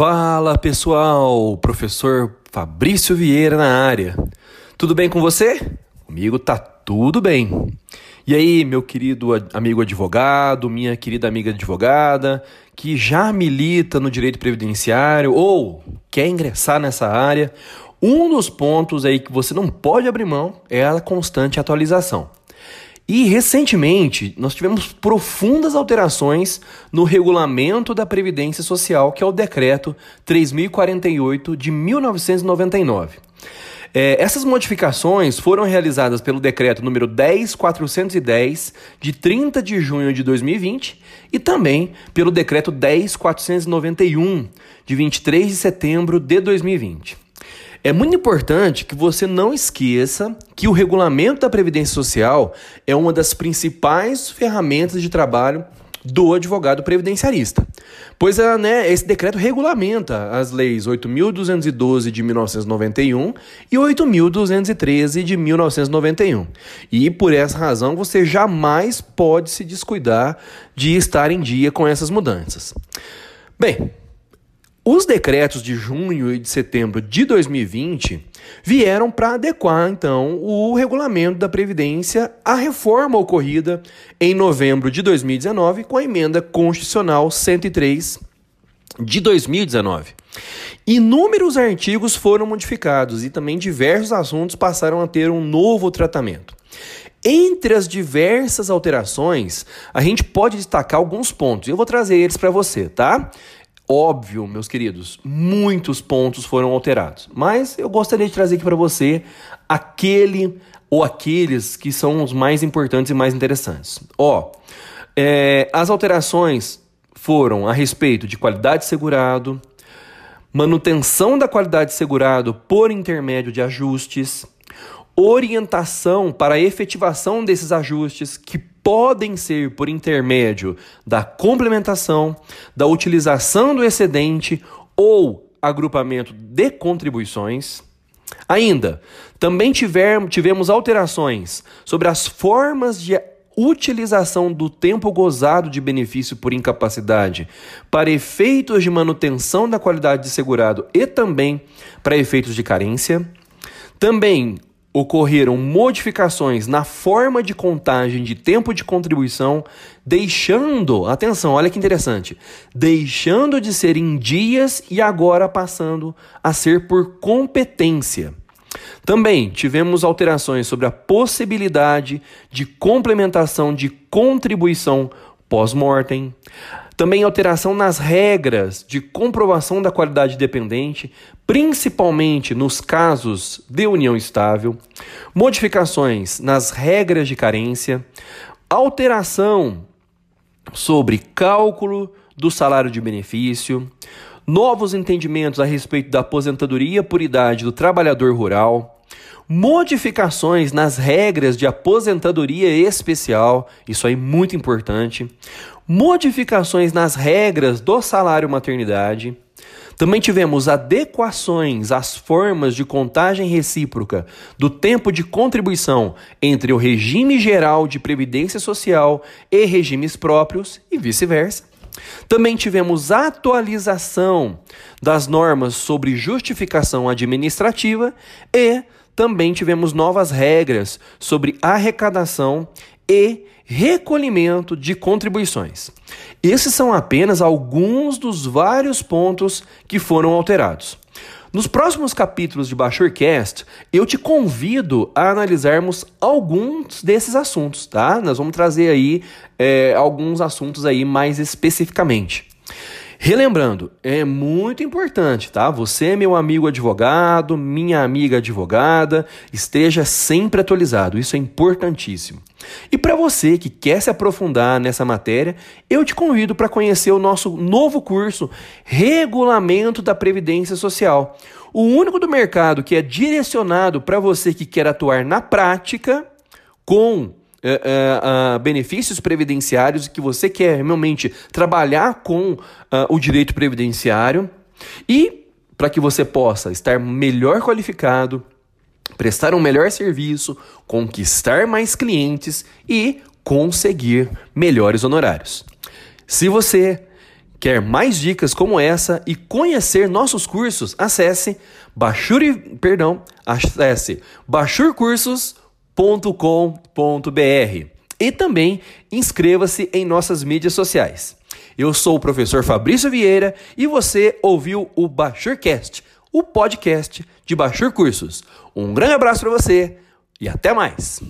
Fala pessoal, professor Fabrício Vieira na área. Tudo bem com você? Comigo tá tudo bem. E aí, meu querido amigo advogado, minha querida amiga advogada, que já milita no direito previdenciário ou quer ingressar nessa área, um dos pontos aí que você não pode abrir mão é a constante atualização. E recentemente nós tivemos profundas alterações no regulamento da Previdência Social, que é o decreto 3048 de 1999. É, essas modificações foram realizadas pelo decreto número 10410 de 30 de junho de 2020 e também pelo decreto 10491 de 23 de setembro de 2020. É muito importante que você não esqueça que o regulamento da Previdência Social é uma das principais ferramentas de trabalho do advogado previdenciarista. Pois ah, né, esse decreto regulamenta as leis 8.212 de 1991 e 8.213 de 1991. E por essa razão você jamais pode se descuidar de estar em dia com essas mudanças. Bem, os decretos de junho e de setembro de 2020 vieram para adequar, então, o regulamento da Previdência à reforma ocorrida em novembro de 2019 com a emenda constitucional 103 de 2019. Inúmeros artigos foram modificados e também diversos assuntos passaram a ter um novo tratamento. Entre as diversas alterações, a gente pode destacar alguns pontos. Eu vou trazer eles para você, tá? Óbvio, meus queridos, muitos pontos foram alterados, mas eu gostaria de trazer aqui para você aquele ou aqueles que são os mais importantes e mais interessantes. Ó, é, as alterações foram a respeito de qualidade de segurado, manutenção da qualidade de segurado por intermédio de ajustes, orientação para a efetivação desses ajustes que podem ser por intermédio da complementação, da utilização do excedente ou agrupamento de contribuições. Ainda, também tivemos, tivemos alterações sobre as formas de utilização do tempo gozado de benefício por incapacidade para efeitos de manutenção da qualidade de segurado e também para efeitos de carência. Também ocorreram modificações na forma de contagem de tempo de contribuição, deixando, atenção, olha que interessante, deixando de ser em dias e agora passando a ser por competência. Também tivemos alterações sobre a possibilidade de complementação de contribuição pós-mortem, também alteração nas regras de comprovação da qualidade dependente, principalmente nos casos de união estável, modificações nas regras de carência, alteração sobre cálculo do salário de benefício, novos entendimentos a respeito da aposentadoria por idade do trabalhador rural, modificações nas regras de aposentadoria especial, isso aí muito importante, modificações nas regras do salário maternidade. Também tivemos adequações às formas de contagem recíproca do tempo de contribuição entre o regime geral de previdência social e regimes próprios e vice-versa. Também tivemos atualização das normas sobre justificação administrativa e também tivemos novas regras sobre arrecadação e recolhimento de contribuições. Esses são apenas alguns dos vários pontos que foram alterados. Nos próximos capítulos de Bashorcast, eu te convido a analisarmos alguns desses assuntos, tá? Nós vamos trazer aí é, alguns assuntos aí mais especificamente. Relembrando, é muito importante, tá? Você, meu amigo advogado, minha amiga advogada, esteja sempre atualizado. Isso é importantíssimo. E para você que quer se aprofundar nessa matéria, eu te convido para conhecer o nosso novo curso Regulamento da Previdência Social. O único do mercado que é direcionado para você que quer atuar na prática com é, é, benefícios previdenciários que você quer realmente trabalhar com o direito previdenciário e para que você possa estar melhor qualificado, prestar um melhor serviço, conquistar mais clientes e conseguir melhores honorários. Se você Quer mais dicas como essa e conhecer nossos cursos? Acesse Bachuri, perdão, acesse bachurcursos.com.br e também inscreva-se em nossas mídias sociais. Eu sou o professor Fabrício Vieira e você ouviu o Bachurcast, o podcast de Bachur Cursos. Um grande abraço para você e até mais.